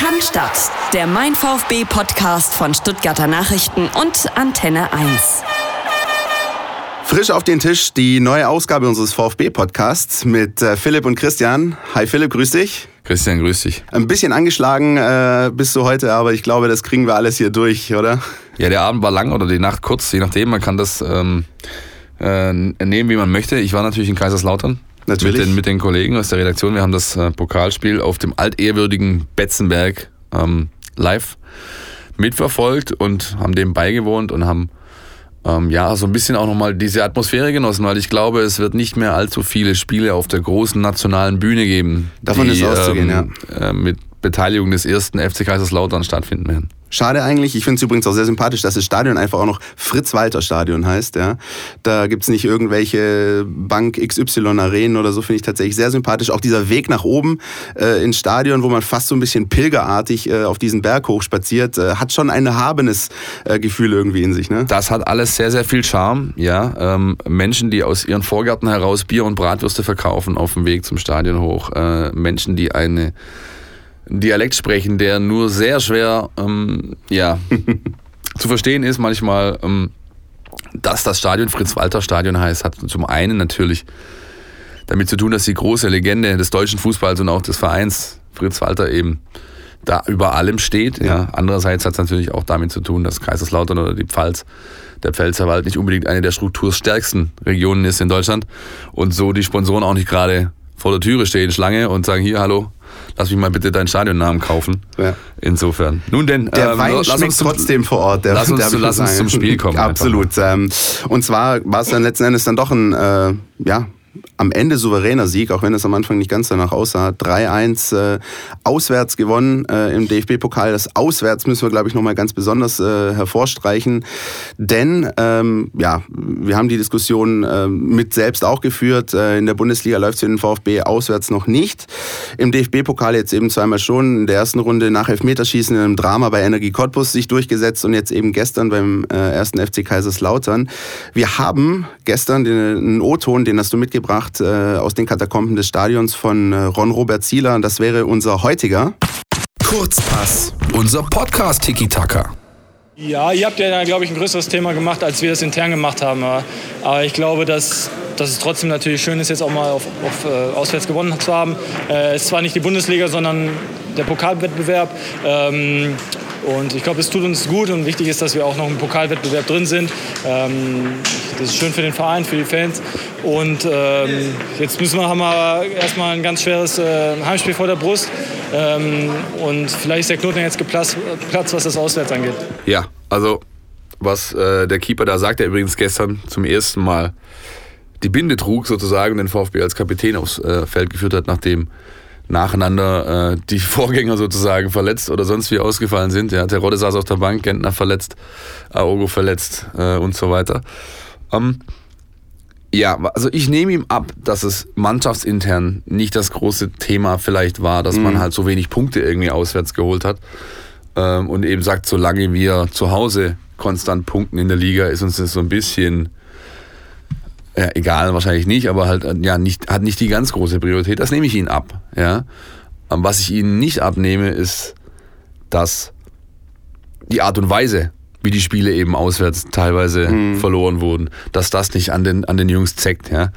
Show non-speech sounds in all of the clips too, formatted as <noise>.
Cannstatt, der Mein VfB Podcast von Stuttgarter Nachrichten und Antenne 1. Frisch auf den Tisch die neue Ausgabe unseres VfB-Podcasts mit äh, Philipp und Christian. Hi Philipp, grüß dich. Christian, grüß dich. Ein bisschen angeschlagen äh, bist du heute, aber ich glaube, das kriegen wir alles hier durch, oder? Ja, der Abend war lang oder die Nacht kurz, je nachdem. Man kann das ähm, äh, nehmen, wie man möchte. Ich war natürlich in Kaiserslautern. Natürlich. Mit den, mit den Kollegen aus der Redaktion. Wir haben das äh, Pokalspiel auf dem altehrwürdigen Betzenberg ähm, live mitverfolgt und haben dem beigewohnt und haben ähm, ja so ein bisschen auch nochmal diese Atmosphäre genossen, weil ich glaube, es wird nicht mehr allzu viele Spiele auf der großen nationalen Bühne geben. Davon die, ist auszugehen, ähm, äh, mit Beteiligung des ersten FC Kaiserslautern stattfinden werden. Schade eigentlich. Ich finde es übrigens auch sehr sympathisch, dass das Stadion einfach auch noch Fritz-Walter-Stadion heißt. Ja. Da gibt's nicht irgendwelche Bank XY-Arenen oder so, finde ich tatsächlich sehr sympathisch. Auch dieser Weg nach oben äh, ins Stadion, wo man fast so ein bisschen pilgerartig äh, auf diesen Berg hoch spaziert, äh, hat schon ein erhabenes äh, Gefühl irgendwie in sich. Ne? Das hat alles sehr, sehr viel Charme. Ja, ähm, Menschen, die aus ihren Vorgärten heraus Bier und Bratwürste verkaufen auf dem Weg zum Stadion hoch. Äh, Menschen, die eine Dialekt sprechen, der nur sehr schwer ähm, ja, <laughs> zu verstehen ist. Manchmal, ähm, dass das Stadion Fritz-Walter-Stadion heißt, hat zum einen natürlich damit zu tun, dass die große Legende des deutschen Fußballs und auch des Vereins Fritz Walter eben da über allem steht. Ja. ja. Andererseits hat es natürlich auch damit zu tun, dass Kaiserslautern oder die Pfalz, der Pfälzerwald nicht unbedingt eine der strukturstärksten Regionen ist in Deutschland und so die Sponsoren auch nicht gerade vor der Türe stehen, Schlange und sagen, hier, hallo, lass mich mal bitte deinen Stadionnamen kaufen. Ja. Insofern. Nun denn, der ähm, Wein lass schmeckt uns zum, trotzdem vor Ort. Der, lass uns, lass uns zum Spiel kommen. <laughs> Absolut. Ähm, und zwar war es dann letzten Endes dann doch ein, äh, ja, am Ende souveräner Sieg, auch wenn es am Anfang nicht ganz danach aussah. 3-1 äh, auswärts gewonnen äh, im DFB-Pokal. Das Auswärts müssen wir, glaube ich, nochmal ganz besonders äh, hervorstreichen. Denn, ähm, ja, wir haben die Diskussion äh, mit selbst auch geführt. Äh, in der Bundesliga läuft es für den VfB auswärts noch nicht. Im DFB-Pokal jetzt eben zweimal schon. In der ersten Runde nach Elfmeterschießen in einem Drama bei Energie Cottbus sich durchgesetzt und jetzt eben gestern beim äh, ersten FC Kaiserslautern. Wir haben gestern den, einen O-Ton, den hast du mitgebracht, mitgebracht äh, aus den Katakomben des Stadions von äh, Ron Robert Zieler. Das wäre unser heutiger. Kurzpass, unser Podcast Tiki Taka. Ja, ihr habt ja, glaube ich, ein größeres Thema gemacht, als wir es intern gemacht haben. Aber ich glaube, dass, dass es trotzdem natürlich schön ist, jetzt auch mal auf, auf äh, auswärts gewonnen zu haben. Äh, es ist zwar nicht die Bundesliga, sondern der Pokalwettbewerb. Ähm, und ich glaube, es tut uns gut und wichtig ist, dass wir auch noch im Pokalwettbewerb drin sind. Ähm, das ist schön für den Verein, für die Fans. Und ähm, jetzt müssen wir, haben wir erstmal ein ganz schweres äh, Heimspiel vor der Brust. Ähm, und vielleicht ist der Knoten jetzt geplatzt, Platz, was das Auswärts angeht. Ja, also was äh, der Keeper da sagt, der übrigens gestern zum ersten Mal die Binde trug sozusagen den VfB als Kapitän aufs äh, Feld geführt hat, nachdem nacheinander äh, die <laughs> Vorgänger sozusagen verletzt oder sonst wie ausgefallen sind. Ja, Terodde saß auf der Bank, Gentner verletzt, Aogo verletzt äh, und so weiter. Ähm, ja, also ich nehme ihm ab, dass es mannschaftsintern nicht das große Thema vielleicht war, dass mhm. man halt so wenig Punkte irgendwie auswärts geholt hat. Ähm, und eben sagt, solange wir zu Hause konstant punkten in der Liga, ist uns das so ein bisschen ja, egal, wahrscheinlich nicht, aber halt ja nicht, hat nicht die ganz große Priorität. Das nehme ich ihnen ab. Ja. Was ich ihnen nicht abnehme, ist, dass die Art und Weise, wie die Spiele eben auswärts teilweise mhm. verloren wurden, dass das nicht an den, an den Jungs zeckt. Ja.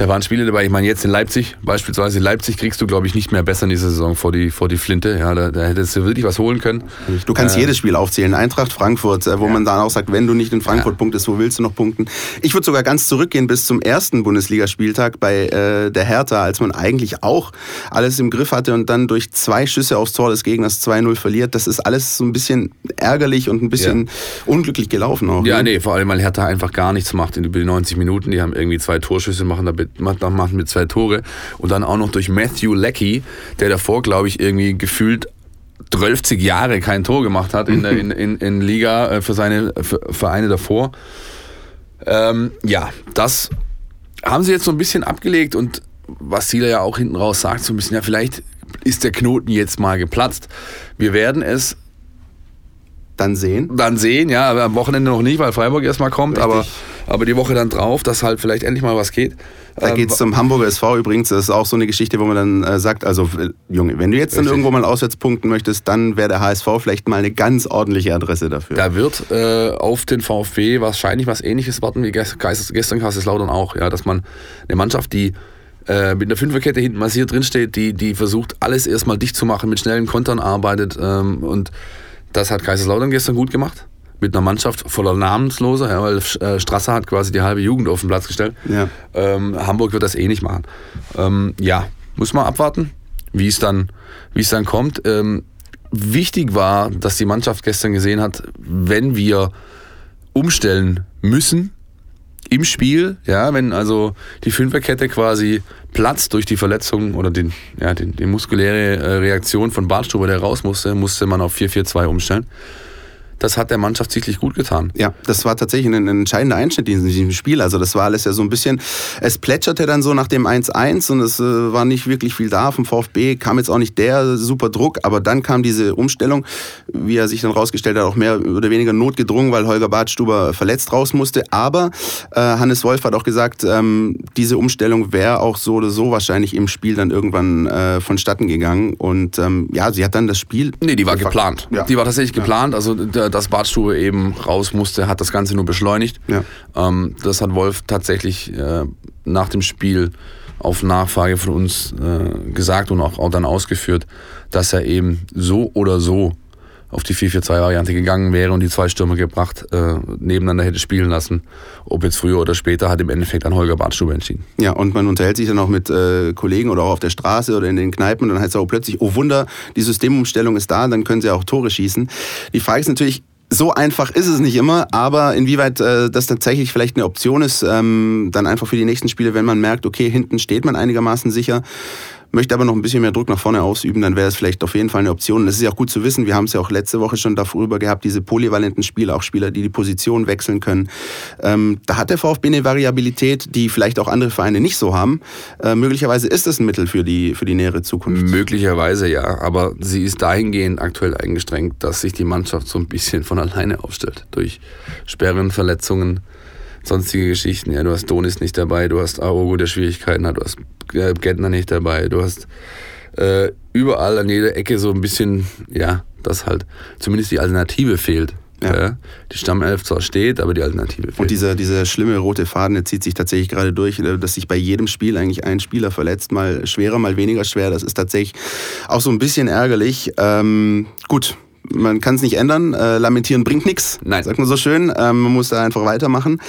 Da waren Spiele dabei, ich meine jetzt in Leipzig, beispielsweise in Leipzig kriegst du, glaube ich, nicht mehr besser in dieser Saison vor die, vor die Flinte. Ja, da, da hättest du wirklich was holen können. Du kannst äh, jedes Spiel aufzählen. Eintracht Frankfurt, äh, wo ja. man dann auch sagt, wenn du nicht in Frankfurt ja. punktest, wo willst du noch punkten? Ich würde sogar ganz zurückgehen bis zum ersten Bundesligaspieltag bei äh, der Hertha, als man eigentlich auch alles im Griff hatte und dann durch zwei Schüsse aufs Tor des Gegners 2-0 verliert. Das ist alles so ein bisschen ärgerlich und ein bisschen ja. unglücklich gelaufen auch. Ja, ne? nee, vor allem, weil Hertha einfach gar nichts macht in über die 90 Minuten. Die haben irgendwie zwei Torschüsse, machen damit macht mit zwei Tore und dann auch noch durch Matthew Leckie, der davor, glaube ich, irgendwie gefühlt 12 Jahre kein Tor gemacht hat in, der, in, in, in Liga äh, für seine für Vereine davor. Ähm, ja, das haben sie jetzt so ein bisschen abgelegt und was Sieler ja auch hinten raus sagt, so ein bisschen, ja, vielleicht ist der Knoten jetzt mal geplatzt. Wir werden es dann sehen. Dann sehen, ja, aber am Wochenende noch nicht, weil Freiburg erstmal kommt, aber, aber die Woche dann drauf, dass halt vielleicht endlich mal was geht. Da Ähm, geht es zum Hamburger SV übrigens. Das ist auch so eine Geschichte, wo man dann äh, sagt, also Junge, wenn du jetzt dann Richtig. irgendwo mal auswärts punkten möchtest, dann wäre der HSV vielleicht mal eine ganz ordentliche Adresse dafür. Da wird äh, auf den VfB wahrscheinlich was ähnliches warten wie gestern Kaiserslautern auch. Ja, dass man eine Mannschaft, die äh, mit einer Fünferkette hinten massiert drinsteht, die, die versucht, alles erstmal dicht zu machen, mit schnellen Kontern arbeitet. Ähm, und das hat Kaiserslautern gestern gut gemacht. Mit einer Mannschaft voller Namensloser, ja, weil äh, Strasser hat quasi die halbe Jugend auf den Platz gestellt. Ja. Ähm, Hamburg wird das eh nicht machen. Ähm, ja, muss man abwarten, wie es dann, wie es dann kommt. Ähm, wichtig war, dass die Mannschaft gestern gesehen hat, wenn wir umstellen müssen im Spiel, ja, wenn also die Fünferkette quasi platzt durch die Verletzung oder den, ja, den, die muskuläre äh, Reaktion von Bartstuber, der raus musste, musste man auf 4-4-2 umstellen. Das hat der Mannschaft sichtlich gut getan. Ja, das war tatsächlich ein, ein entscheidender Einschnitt in diesem Spiel. Also das war alles ja so ein bisschen, es plätscherte dann so nach dem 1-1 und es äh, war nicht wirklich viel da. Vom VfB kam jetzt auch nicht der super Druck, aber dann kam diese Umstellung, wie er sich dann rausgestellt hat, auch mehr oder weniger notgedrungen, weil Holger Badstuber verletzt raus musste. Aber äh, Hannes Wolf hat auch gesagt, ähm, diese Umstellung wäre auch so oder so wahrscheinlich im Spiel dann irgendwann äh, vonstatten gegangen. Und ähm, ja, sie hat dann das Spiel... Nee, die war geplant. Ja. Die war tatsächlich geplant. Also der, dass Badstube eben raus musste, hat das Ganze nur beschleunigt. Ja. Ähm, das hat Wolf tatsächlich äh, nach dem Spiel auf Nachfrage von uns äh, gesagt und auch, auch dann ausgeführt, dass er eben so oder so auf die 4-4-2-Variante gegangen wäre und die zwei Stürmer gebracht äh, nebeneinander hätte spielen lassen. Ob jetzt früher oder später, hat im Endeffekt an Holger Badstube entschieden. Ja, und man unterhält sich dann auch mit äh, Kollegen oder auch auf der Straße oder in den Kneipen und dann heißt es auch plötzlich, oh Wunder, die Systemumstellung ist da, dann können sie auch Tore schießen. Die Frage ist natürlich, so einfach ist es nicht immer, aber inwieweit äh, das tatsächlich vielleicht eine Option ist, ähm, dann einfach für die nächsten Spiele, wenn man merkt, okay, hinten steht man einigermaßen sicher, möchte aber noch ein bisschen mehr Druck nach vorne ausüben, dann wäre es vielleicht auf jeden Fall eine Option. Das ist ja auch gut zu wissen, wir haben es ja auch letzte Woche schon darüber gehabt, diese polyvalenten Spieler, auch Spieler, die die Position wechseln können. Ähm, da hat der VfB eine Variabilität, die vielleicht auch andere Vereine nicht so haben. Äh, möglicherweise ist das ein Mittel für die, für die nähere Zukunft. Möglicherweise ja, aber sie ist dahingehend aktuell eingestrengt, dass sich die Mannschaft so ein bisschen von alleine aufstellt. Durch Sperren, Verletzungen, sonstige Geschichten. Ja, du hast Donis nicht dabei, du hast Aogo, der Schwierigkeiten hat, du hast äh, Gentner nicht dabei, du hast äh, überall an jeder Ecke so ein bisschen, ja, dass halt zumindest die Alternative fehlt. Ja. Ja. Die Stammelf zwar steht, aber die Alternative fehlt. Und dieser, dieser schlimme rote Faden, der zieht sich tatsächlich gerade durch, äh, dass sich bei jedem Spiel eigentlich ein Spieler verletzt, mal schwerer, mal weniger schwer. Das ist tatsächlich auch so ein bisschen ärgerlich. Ähm, gut, man kann es nicht ändern. Äh, lamentieren bringt nichts, Nein. sagt man so schön. Ähm, man muss da einfach weitermachen.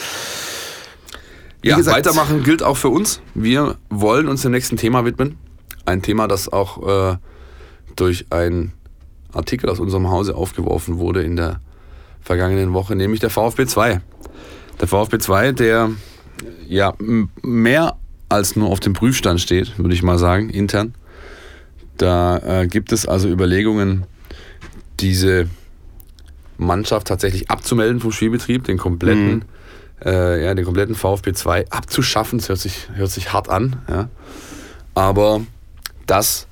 Ja, gesagt- weitermachen gilt auch für uns. Wir wollen uns dem nächsten Thema widmen. Ein Thema, das auch äh, durch einen Artikel aus unserem Hause aufgeworfen wurde in der vergangenen Woche, nämlich der VfB 2. Der VfB 2, der ja mehr als nur auf dem Prüfstand steht, würde ich mal sagen, intern. Da äh, gibt es also Überlegungen, diese Mannschaft tatsächlich abzumelden vom Spielbetrieb, den kompletten, äh, ja, den kompletten VfB 2 abzuschaffen. Das hört sich, hört sich hart an. Ja. Aber das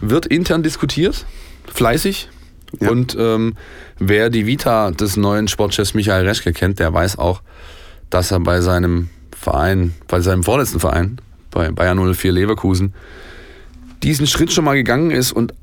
wird intern diskutiert, fleißig. Ja. Und ähm, wer die Vita des neuen Sportchefs Michael Reschke kennt, der weiß auch, dass er bei seinem Verein, bei seinem vorletzten Verein, bei Bayern 04 Leverkusen, diesen Schritt schon mal gegangen ist und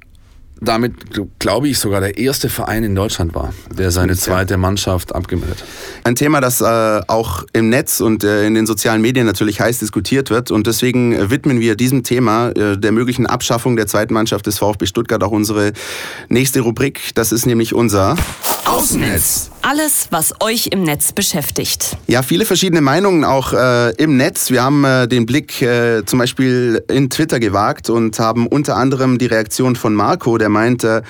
damit, glaube ich, sogar der erste Verein in Deutschland war, der seine zweite Mannschaft abgemeldet hat. Ein Thema, das äh, auch im Netz und äh, in den sozialen Medien natürlich heiß diskutiert wird. Und deswegen äh, widmen wir diesem Thema äh, der möglichen Abschaffung der zweiten Mannschaft des VfB Stuttgart auch unsere nächste Rubrik. Das ist nämlich unser Außennetz. Alles, was euch im Netz beschäftigt. Ja, viele verschiedene Meinungen auch äh, im Netz. Wir haben äh, den Blick äh, zum Beispiel in Twitter gewagt und haben unter anderem die Reaktion von Marco, der meinte,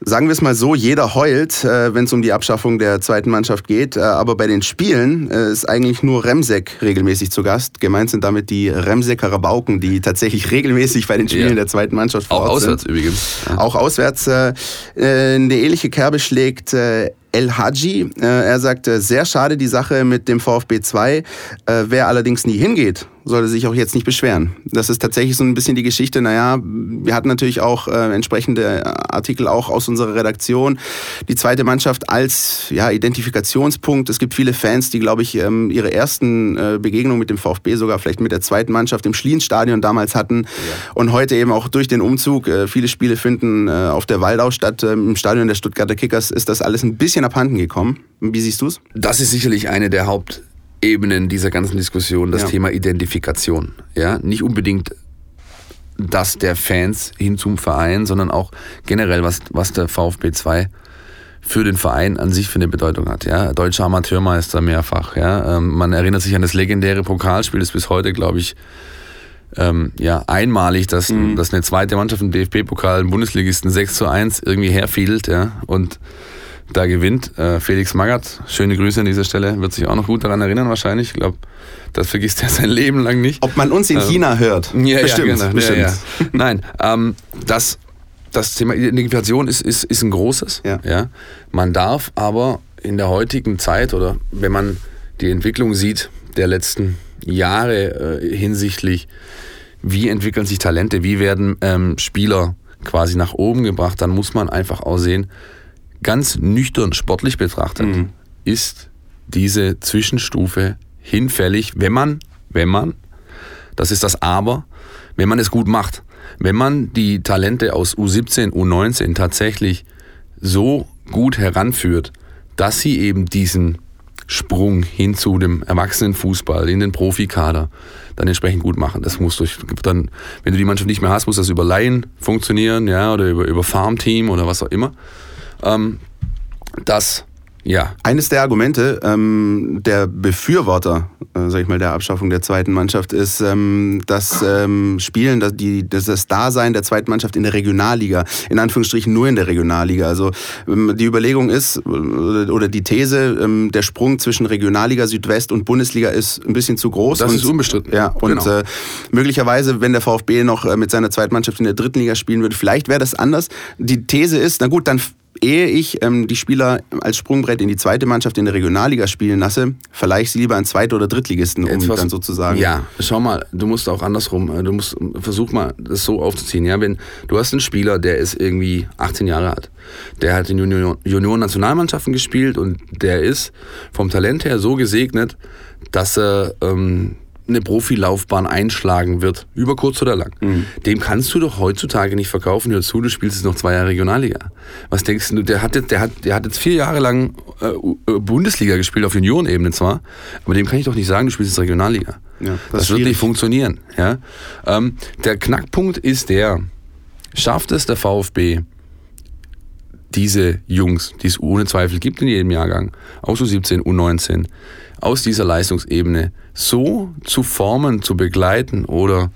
sagen wir es mal so, jeder heult, äh, wenn es um die Abschaffung der zweiten Mannschaft geht. Äh, aber bei den Spielen äh, ist eigentlich nur Remsek regelmäßig zu Gast. Gemeint sind damit die Remseker Rabauken, die tatsächlich <laughs> regelmäßig bei den Spielen Ja. der zweiten Mannschaft vor Auch Ort sind. auswärts übrigens. Auch auswärts eine ähnliche Kerbe schlägt El Hadji. Äh, er sagt, äh, sehr schade die Sache mit dem VfB 2. Äh, wer allerdings nie hingeht, soll er sich auch jetzt nicht beschweren. Das ist tatsächlich so ein bisschen die Geschichte. Naja, wir hatten natürlich auch äh, entsprechende Artikel auch aus unserer Redaktion. Die zweite Mannschaft als ja, Identifikationspunkt. Es gibt viele Fans, die, glaube ich, ähm, ihre ersten äh, Begegnungen mit dem VfB sogar vielleicht mit der zweiten Mannschaft im Schlienstadion damals hatten. Ja. Und heute eben auch durch den Umzug. Äh, viele Spiele finden äh, auf der Waldau statt. Ähm, Im Stadion der Stuttgarter Kickers ist das alles ein bisschen abhanden gekommen. Wie siehst du es? Das ist sicherlich eine der Haupt Ebenen dieser ganzen Diskussion das ja. Thema Identifikation. Ja, nicht unbedingt das der Fans hin zum Verein, sondern auch generell, was, was der VfB 2 für den Verein an sich für eine Bedeutung hat. Ja, deutscher Amateurmeister mehrfach. Ja, ähm, man erinnert sich an das legendäre Pokalspiel, das bis heute, glaube ich, ähm, ja, einmalig, dass, mhm. dass eine zweite Mannschaft im DFB-Pokal einen Bundesligisten 6 zu 1 irgendwie herfiedelt, ja, und da gewinnt. Äh, Felix Magath, schöne Grüße an dieser Stelle, wird sich auch noch gut daran erinnern wahrscheinlich. Ich glaube, das vergisst er <laughs> sein Leben lang nicht. Ob man uns in ähm, China hört. <laughs> Ja, bestimmt. Ja, genau. bestimmt. Ja, ja. <laughs> Nein, ähm, das, das Thema Identifikation ist, ist, ist ein großes. Ja. Ja. Man darf aber in der heutigen Zeit oder wenn man die Entwicklung sieht der letzten Jahre äh, hinsichtlich, wie entwickeln sich Talente, wie werden ähm, Spieler quasi nach oben gebracht, dann muss man einfach auch sehen, ganz nüchtern sportlich betrachtet, mhm. ist diese Zwischenstufe hinfällig, wenn man, wenn man, das ist das Aber, wenn man es gut macht. Wenn man die Talente aus U17, U19 tatsächlich so gut heranführt, dass sie eben diesen Sprung hin zu dem Erwachsenenfußball in den Profikader dann entsprechend gut machen. Das muss durch dann, wenn du die Mannschaft nicht mehr hast, muss das über Laien funktionieren, ja, oder über, über Farmteam oder was auch immer. Ähm, das ja. Eines der Argumente ähm, der Befürworter, äh, sag ich mal, der Abschaffung der zweiten Mannschaft ist ähm, das ähm, Spielen, das, die, das, das Dasein der zweiten Mannschaft in der Regionalliga, in Anführungsstrichen nur in der Regionalliga. Also ähm, die Überlegung ist, äh, oder die These, ähm, der Sprung zwischen Regionalliga Südwest und Bundesliga ist ein bisschen zu groß. Das und, ist unbestritten. Ja, und genau. äh, möglicherweise, wenn der VfB noch äh, mit seiner zweiten Mannschaft in der dritten Liga spielen würde, vielleicht wäre das anders. Die These ist, na gut, dann ehe ich ähm, die Spieler als Sprungbrett in die zweite Mannschaft in der Regionalliga spielen lasse, verleihe ich sie lieber an Zweit- oder Drittligisten, um Etwas, dann sozusagen. Ja, schau mal, du musst auch andersrum, äh, du musst, versuch mal, das so aufzuziehen. Ja, wenn du hast einen Spieler, der ist irgendwie 18 Jahre alt, der hat in Junioren-Nationalmannschaften gespielt und der ist vom Talent her so gesegnet, dass er ähm, eine Profilaufbahn einschlagen wird, über kurz oder lang, mhm. dem kannst du doch heutzutage nicht verkaufen, hör zu, du spielst jetzt noch zwei Jahre Regionalliga. Was denkst du, der hat jetzt, der hat, der hat jetzt vier Jahre lang äh, äh Bundesliga gespielt, auf Juniorenebene zwar, aber dem kann ich doch nicht sagen, du spielst jetzt Regionalliga. Ja, das, das wird nicht funktionieren. Ja? Ähm, der Knackpunkt ist der, schafft es der VfB, diese Jungs, die es ohne Zweifel gibt in jedem Jahrgang, auch so 17, U19, aus dieser Leistungsebene so zu formen, zu begleiten oder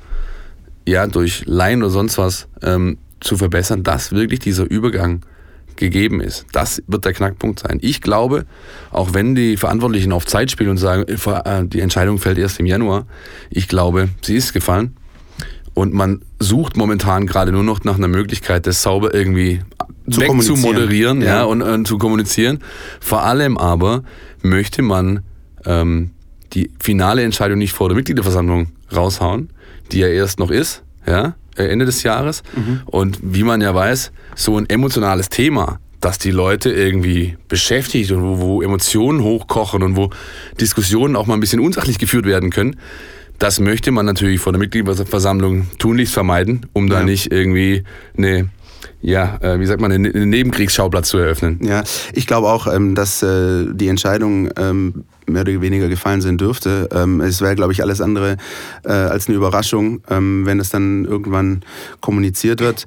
ja durch Laien oder sonst was ähm, zu verbessern, dass wirklich dieser Übergang gegeben ist. Das wird der Knackpunkt sein. Ich glaube, auch wenn die Verantwortlichen auf Zeit spielen und sagen, äh, äh, die Entscheidung fällt erst im Januar, ich glaube, sie ist gefallen. Und man sucht momentan gerade nur noch nach einer Möglichkeit, das sauber irgendwie zu wegzumoderieren ja. ja, und, und zu kommunizieren. Vor allem aber möchte man ähm, die finale Entscheidung nicht vor der Mitgliederversammlung raushauen, die ja erst noch ist, ja, äh, Ende des Jahres. Mhm. Und wie man ja weiß, so ein emotionales Thema, das die Leute irgendwie beschäftigt und wo, wo Emotionen hochkochen und wo Diskussionen auch mal ein bisschen unsachlich geführt werden können, das möchte man natürlich vor der Mitgliederversammlung tunlichst vermeiden, um da nicht irgendwie eine ja, äh, wie sagt man, einen Nebenkriegsschauplatz zu eröffnen. Ja, ich glaube auch, ähm, dass äh, die Entscheidung ähm, mehr oder weniger gefallen sein dürfte. Ähm, es wäre, glaube ich, alles andere äh, als eine Überraschung, ähm, wenn es dann irgendwann kommuniziert wird.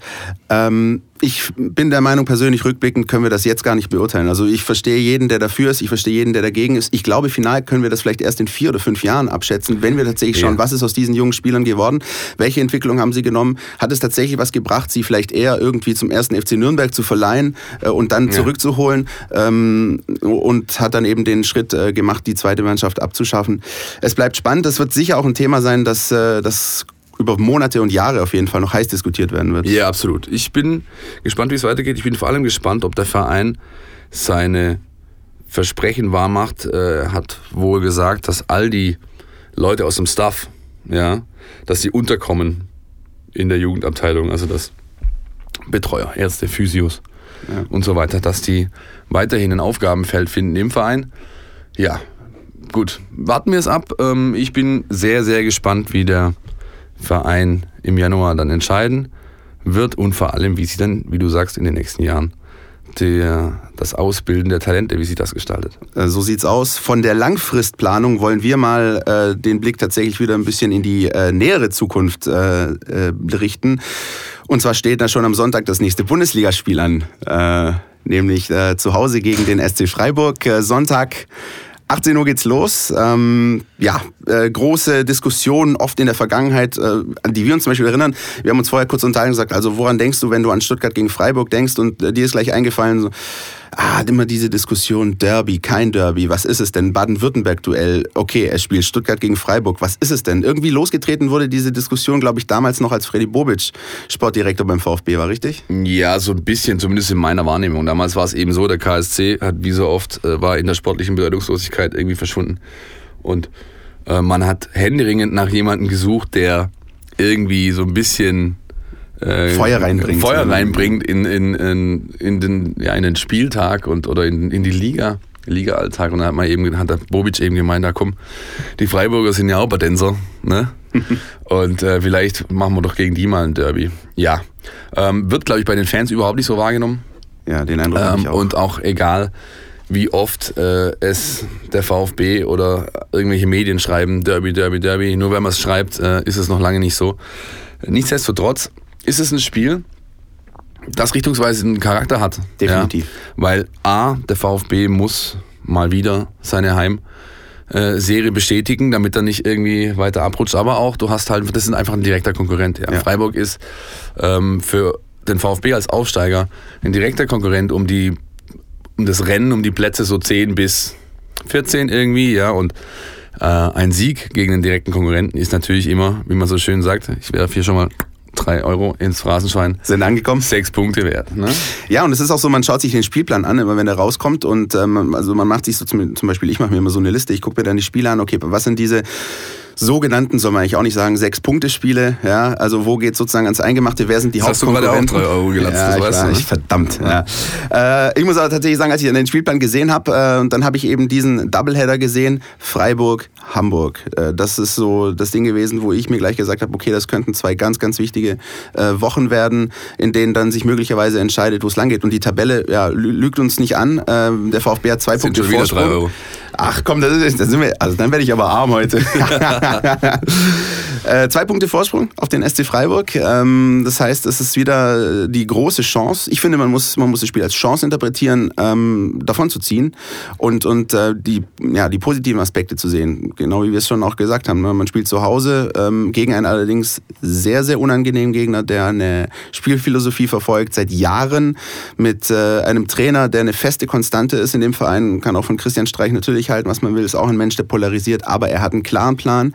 Ähm, ich bin der Meinung, persönlich rückblickend können wir das jetzt gar nicht beurteilen. Also ich verstehe jeden, der dafür ist, ich verstehe jeden, der dagegen ist. Ich glaube, final können wir das vielleicht erst in vier oder fünf Jahren abschätzen, wenn wir tatsächlich schauen, ja. was ist aus diesen jungen Spielern geworden, welche Entwicklung haben sie genommen, hat es tatsächlich was gebracht, sie vielleicht eher irgendwie zum ersten FC Nürnberg zu verleihen äh, und dann ja. zurückzuholen ähm, und hat dann eben den Schritt äh, gemacht, die zweite Mannschaft abzuschaffen. Es bleibt spannend, es wird sicher auch ein Thema sein, dass äh, das über Monate und Jahre auf jeden Fall noch heiß diskutiert werden wird. Ja, absolut. Ich bin gespannt, wie es weitergeht. Ich bin vor allem gespannt, ob der Verein seine Versprechen wahrmacht. Er hat wohl gesagt, dass all die Leute aus dem Staff, ja, dass sie unterkommen in der Jugendabteilung, also das Betreuer, Ärzte, Physios Ja. und so weiter, dass die weiterhin ein Aufgabenfeld finden im Verein. Ja, gut, warten wir es ab. Ähm, Ich bin sehr, sehr gespannt, wie der Verein im Januar dann entscheiden wird und vor allem, wie sie dann, wie du sagst, in den nächsten Jahren der, das Ausbilden der Talente, wie sich das gestaltet. Äh, So sieht's aus. Von der Langfristplanung wollen wir mal äh, den Blick tatsächlich wieder ein bisschen in die äh, nähere Zukunft äh, äh, richten. Und zwar steht da schon am Sonntag das nächste Bundesligaspiel an, äh, nämlich zu Hause gegen den SC Freiburg. Sonntag 18 Uhr geht's los. Ähm, ja, äh, große Diskussionen oft in der Vergangenheit, äh, an die wir uns zum Beispiel erinnern. Wir haben uns vorher kurz unterhalten gesagt, also woran denkst du, wenn du an Stuttgart gegen Freiburg denkst und äh, dir ist gleich eingefallen, so, ah, immer diese Diskussion, Derby, kein Derby, was ist es denn? Baden-Württemberg-Duell, okay, er spielt Stuttgart gegen Freiburg, was ist es denn? Irgendwie losgetreten wurde diese Diskussion, glaube ich, damals noch als Freddy Bobic Sportdirektor beim VfB war, richtig? Ja, so ein bisschen, zumindest in meiner Wahrnehmung. Damals war es eben so, der KSC hat wie so oft, äh, war in der sportlichen Bedeutungslosigkeit irgendwie verschwunden. Und äh, man hat händeringend nach jemandem gesucht, der irgendwie so ein bisschen äh, Feuer reinbringt. Feuer reinbringt in, in, in, in, den, ja, in den Spieltag und oder in, in die Liga. Liga-Alltag und da hat man eben, hat der Bobic eben gemeint, da komm, die Freiburger sind ja auch Badenser, ne? <laughs> und äh, vielleicht machen wir doch gegen die mal ein Derby. Ja, ähm, wird glaube ich bei den Fans überhaupt nicht so wahrgenommen Ja, den Eindruck ähm, ich auch. und auch egal, wie oft äh, es der VfB oder irgendwelche Medien schreiben, Derby, Derby, Derby. Nur wenn man es schreibt, äh, ist es noch lange nicht so. Nichtsdestotrotz ist es ein Spiel, das richtungsweisenden Charakter hat. Definitiv. Ja, weil A, der VfB muss mal wieder seine Heimserie bestätigen, damit er nicht irgendwie weiter abrutscht. Aber auch, du hast halt, das ist einfach ein direkter Konkurrent. Ja. Ja. Freiburg ist ähm, für den VfB als Aufsteiger ein direkter Konkurrent um die um das Rennen um die Plätze so 10 bis 14 irgendwie, ja, und äh, ein Sieg gegen den direkten Konkurrenten ist natürlich immer, wie man so schön sagt, ich werfe hier schon mal drei Euro ins Phrasenschwein, Sind angekommen? sechs Punkte wert. Ne? Ja, und es ist auch so, man schaut sich den Spielplan an, immer wenn er rauskommt und ähm, also man macht sich so zum, zum Beispiel, ich mache mir immer so eine Liste, ich gucke mir dann die Spiele an, okay, was sind diese sogenannten, soll man eigentlich auch nicht sagen, Sechs-Punkte-Spiele, ja, also wo geht sozusagen ans Eingemachte, wer sind die Das hast du gerade auch Hauptkonkurrenten? drei Euro gelatzt, ja, das ich weißt weiß, du, ne? ich, verdammt, ja. Äh, ich muss aber tatsächlich sagen, als ich den Spielplan gesehen habe, äh, und dann habe ich eben diesen Doubleheader gesehen, Freiburg, Hamburg. Äh, das ist so das Ding gewesen, wo ich mir gleich gesagt habe, okay, das könnten zwei ganz, ganz wichtige äh, Wochen werden, in denen dann sich möglicherweise entscheidet, wo es lang geht. Und die Tabelle ja, lü- lügt uns nicht an. Ähm, der VfB hat zwei Sind Punkte schon wieder Vorsprung. Ach komm, das ist, das sind wir, also dann werde ich aber arm heute. <laughs> äh, zwei Punkte Vorsprung auf den SC Freiburg. Ähm, das heißt, es ist wieder die große Chance. Ich finde, man muss, man muss das Spiel als Chance interpretieren, ähm, davon zu ziehen und, und äh, die, ja, die positiven Aspekte zu sehen. Genau wie wir es schon auch gesagt haben. Ne? Man spielt zu Hause ähm, gegen einen allerdings sehr, sehr unangenehmen Gegner, der eine Spielphilosophie verfolgt, seit Jahren mit äh, einem Trainer, der eine feste Konstante ist in dem Verein. Kann auch von Christian Streich natürlich halten, was man will. Ist auch ein Mensch, der polarisiert, aber er hat einen klaren Plan.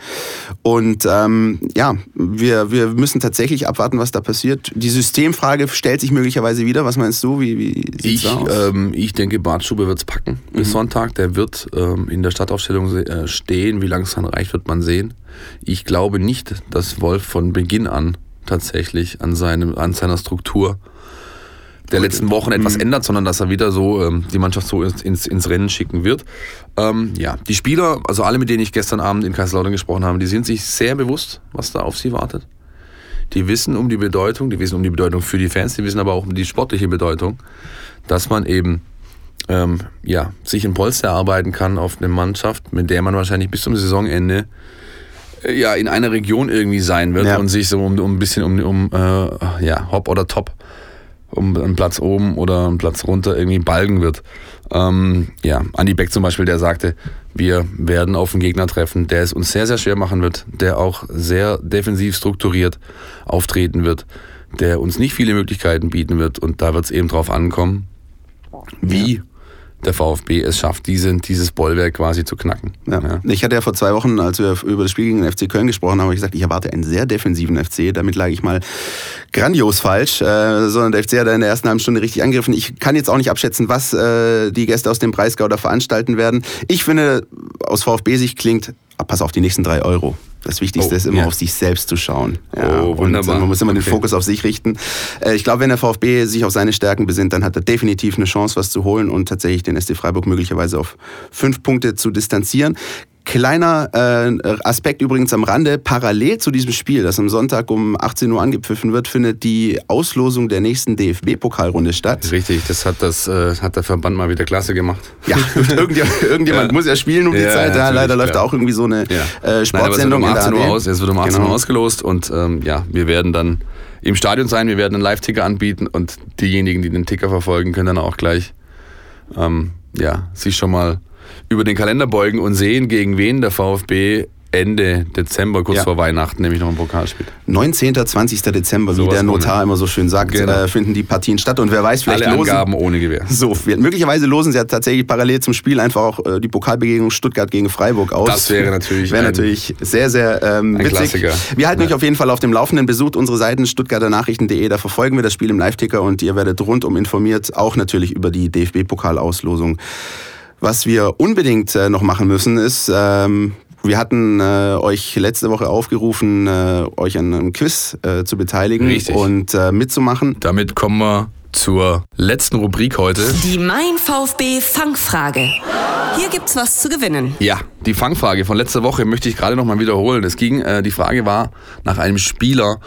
Und ähm, ja, wir, wir müssen tatsächlich abwarten, was da passiert. Die Systemfrage stellt sich möglicherweise wieder. Was meinst du? Wie, wie Ich, ähm, ich denke, Bart Stube wird es packen bis Sonntag. Der wird ähm, in der Stadtaufstellung äh, stehen. Wie lange es dann reicht, wird man sehen. Ich glaube nicht, dass Wolf von Beginn an tatsächlich an, seinem, an seiner Struktur der letzten Wochen etwas ändert, sondern dass er wieder so ähm, die Mannschaft so ins, ins, ins Rennen schicken wird. Ähm, ja, die Spieler, also alle, mit denen ich gestern Abend in Kaiserslautern gesprochen habe, die sind sich sehr bewusst, was da auf sie wartet. Die wissen um die Bedeutung, die wissen um die Bedeutung für die Fans, die wissen aber auch um die sportliche Bedeutung, dass man eben ähm, ja, sich ein Polster erarbeiten kann auf eine Mannschaft, mit der man wahrscheinlich bis zum Saisonende äh, ja, in einer Region irgendwie sein wird Ja. und sich so um, um ein bisschen um, um äh, ja, Hop oder Top um einen Platz oben oder einen Platz runter irgendwie balgen wird. Ähm, ja, Andy Beck zum Beispiel, der sagte, wir werden auf einen Gegner treffen, der es uns sehr, sehr schwer machen wird, der auch sehr defensiv strukturiert auftreten wird, der uns nicht viele Möglichkeiten bieten wird und da wird es eben drauf ankommen, wie der VfB es schafft, diese, dieses Bollwerk quasi zu knacken. Ja. Ich hatte ja vor zwei Wochen, als wir über das Spiel gegen den FC Köln gesprochen haben, habe ich gesagt, ich erwarte einen sehr defensiven FC. Damit lag ich mal grandios falsch, äh, sondern der FC hat in der ersten halben Stunde richtig angegriffen. Ich kann jetzt auch nicht abschätzen, was äh, die Gäste aus dem Breisgau da veranstalten werden. Ich finde, aus VfB-Sicht klingt pass auf die nächsten drei Euro. Das Wichtigste Oh, ist immer ja. auf sich selbst zu schauen. Ja, Oh, und, wunderbar. man muss immer den Okay. Fokus auf sich richten. Äh, ich glaube, wenn der VfB sich auf seine Stärken besinnt, dann hat er definitiv eine Chance, was zu holen und tatsächlich den SC Freiburg möglicherweise auf fünf Punkte zu distanzieren. Kleiner äh, Aspekt übrigens am Rande, parallel zu diesem Spiel, das am Sonntag um 18 Uhr angepfiffen wird, findet die Auslosung der nächsten DFB-Pokalrunde statt. Richtig, das hat, das äh, hat der Verband mal wieder klasse gemacht. Ja, <laughs> <laughs> irgendjemand, irgendjemand Ja. muss ja spielen um die Ja, Zeit. Ja, leider läuft klar. auch irgendwie so eine Ja. äh, Nein, aber Sportsendung es wird um in 18 der Uhr aus, es wird um 18 Genau. Uhr ausgelost und ähm, ja, wir werden dann im Stadion sein, wir werden einen Live-Ticker anbieten und diejenigen, die den Ticker verfolgen, können dann auch gleich ähm, ja, sich schon mal über den Kalender beugen und sehen, gegen wen der VfB Ende Dezember, kurz Ja. vor Weihnachten, nämlich noch ein Pokal spielt. 19. 20. Dezember, wie Sowas der Notar ohne. immer so schön sagt, Genau. äh, finden die Partien statt. Und wer weiß, vielleicht Alle losen. Angaben ohne Gewehr. So, möglicherweise losen sie ja tatsächlich parallel zum Spiel einfach auch äh, die Pokalbegegnung Stuttgart gegen Freiburg aus. Das wäre natürlich wäre natürlich sehr, sehr ähm, witzig. Klassiker. Wir halten Ja. euch auf jeden Fall auf dem Laufenden. Besucht unsere Seiten stuttgarternachrichten.de, da verfolgen wir das Spiel im Live-Ticker und ihr werdet rundum informiert, auch natürlich über die DFB-Pokalauslosung. Was wir unbedingt äh, noch machen müssen, ist, ähm, wir hatten äh, euch letzte Woche aufgerufen, äh, euch an einem Quiz äh, zu beteiligen Richtig. und äh, mitzumachen. Damit kommen wir zur letzten Rubrik heute. Die Mein VfB Fangfrage. Hier gibt's was zu gewinnen. Ja, die Fangfrage von letzter Woche möchte ich gerade noch mal wiederholen. Es ging, äh, die Frage war nach einem Spieler,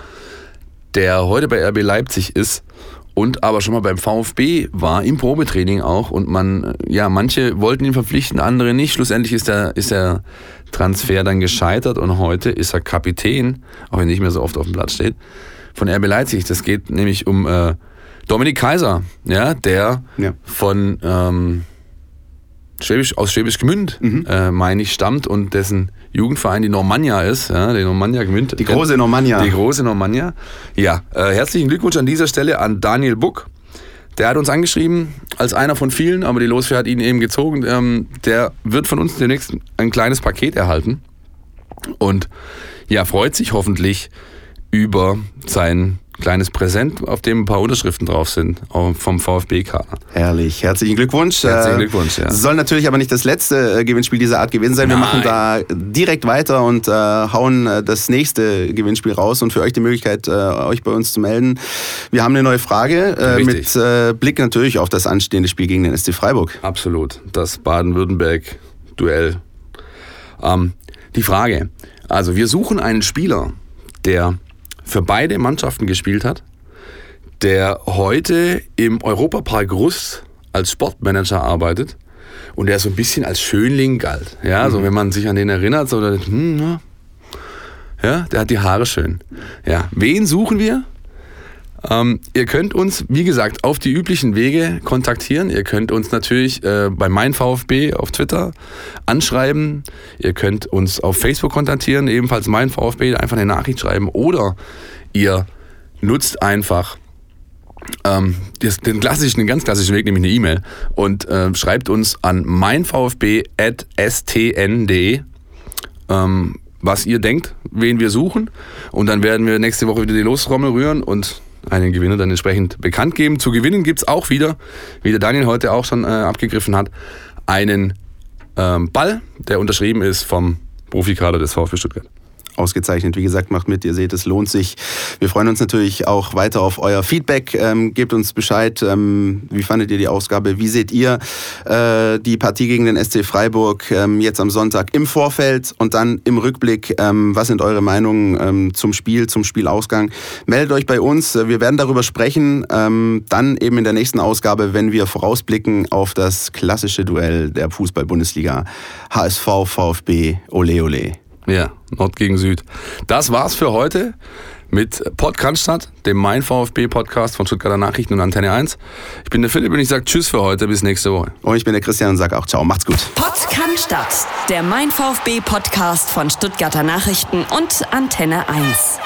der heute bei RB Leipzig ist und aber schon mal beim VfB war, im Probetraining auch. Und man, äh, ja, manche wollten ihn verpflichten, andere nicht. Schlussendlich ist der, ist der Transfer dann gescheitert und heute ist er Kapitän, auch wenn er nicht mehr so oft auf dem Platz steht, von RB Leipzig. Das geht nämlich um äh, Dominik Kaiser, ja, der Ja. von ähm, Schwäbisch, aus Schwäbisch Gmünd, Mhm. äh, meine ich, stammt und dessen Jugendverein die Normannia ist, ja, die Normannia Gmünd. Die große Normannia. Die große Normannia. Ja, äh, herzlichen Glückwunsch an dieser Stelle an Daniel Buck. Der hat uns angeschrieben, als einer von vielen, aber die Losfee hat ihn eben gezogen. Ähm, der wird von uns demnächst ein kleines Paket erhalten und ja, freut sich hoffentlich über sein kleines Präsent, auf dem ein paar Unterschriften drauf sind, vom VfB-Kader. Herrlich, herzlichen Glückwunsch. Herzlichen Äh, Glückwunsch, ja. Soll natürlich aber nicht das letzte äh, Gewinnspiel dieser Art gewesen sein. Wir Nein. machen da direkt weiter und äh, hauen das nächste Gewinnspiel raus und für euch die Möglichkeit, äh, euch bei uns zu melden. Wir haben eine neue Frage äh, mit Blick natürlich auf das anstehende Spiel gegen den SC Freiburg. Absolut. Das Baden-Württemberg-Duell. Ähm, die Frage. Also, wir suchen einen Spieler, der für beide Mannschaften gespielt hat, der heute im Europapark Rust als Sportmanager arbeitet und der so ein bisschen als Schönling galt. Ja, so wenn man sich an den erinnert, so, hm, ja, der hat die Haare schön. Ja, wen suchen wir? Ähm, ihr könnt uns, wie gesagt, auf die üblichen Wege kontaktieren. Ihr könnt uns natürlich äh, bei mein VfB auf Twitter anschreiben. Ihr könnt uns auf Facebook kontaktieren, ebenfalls mein VfB, einfach eine Nachricht schreiben. Oder ihr nutzt einfach ähm, den klassischen, den ganz klassischen Weg, nämlich eine E-Mail und äh, schreibt uns an meinvfb.stn.de ähm, was ihr denkt, wen wir suchen. Und dann werden wir nächste Woche wieder die Lostrommel rühren und einen Gewinner dann entsprechend bekannt geben. Zu gewinnen gibt's auch wieder, wie der Daniel heute auch schon äh, abgegriffen hat, einen ähm, Ball, der unterschrieben ist vom Profikader des VfB Stuttgart. Ausgezeichnet, wie gesagt, macht mit, ihr seht, es lohnt sich. Wir freuen uns natürlich auch weiter auf euer Feedback. Ähm, gebt uns Bescheid, ähm, wie fandet ihr die Ausgabe? Wie seht ihr äh, die Partie gegen den SC Freiburg ähm, jetzt am Sonntag im Vorfeld und dann im Rückblick? Ähm, was sind eure Meinungen ähm, zum Spiel, zum Spielausgang? Meldet euch bei uns, wir werden darüber sprechen. Ähm, dann eben in der nächsten Ausgabe, wenn wir vorausblicken auf das klassische Duell der Fußball-Bundesliga. HSV, VfB, Ole Ole. Ja, Nord gegen Süd. Das war's für heute mit Podcast, dem Mein VfB Podcast von Stuttgarter Nachrichten und Antenne 1. Ich bin der Philipp und ich sage Tschüss für heute, bis nächste Woche. Und ich bin der Christian und sage auch Ciao, macht's gut. Stadt. Der Mein VfB Podcast von Stuttgarter Nachrichten und Antenne 1.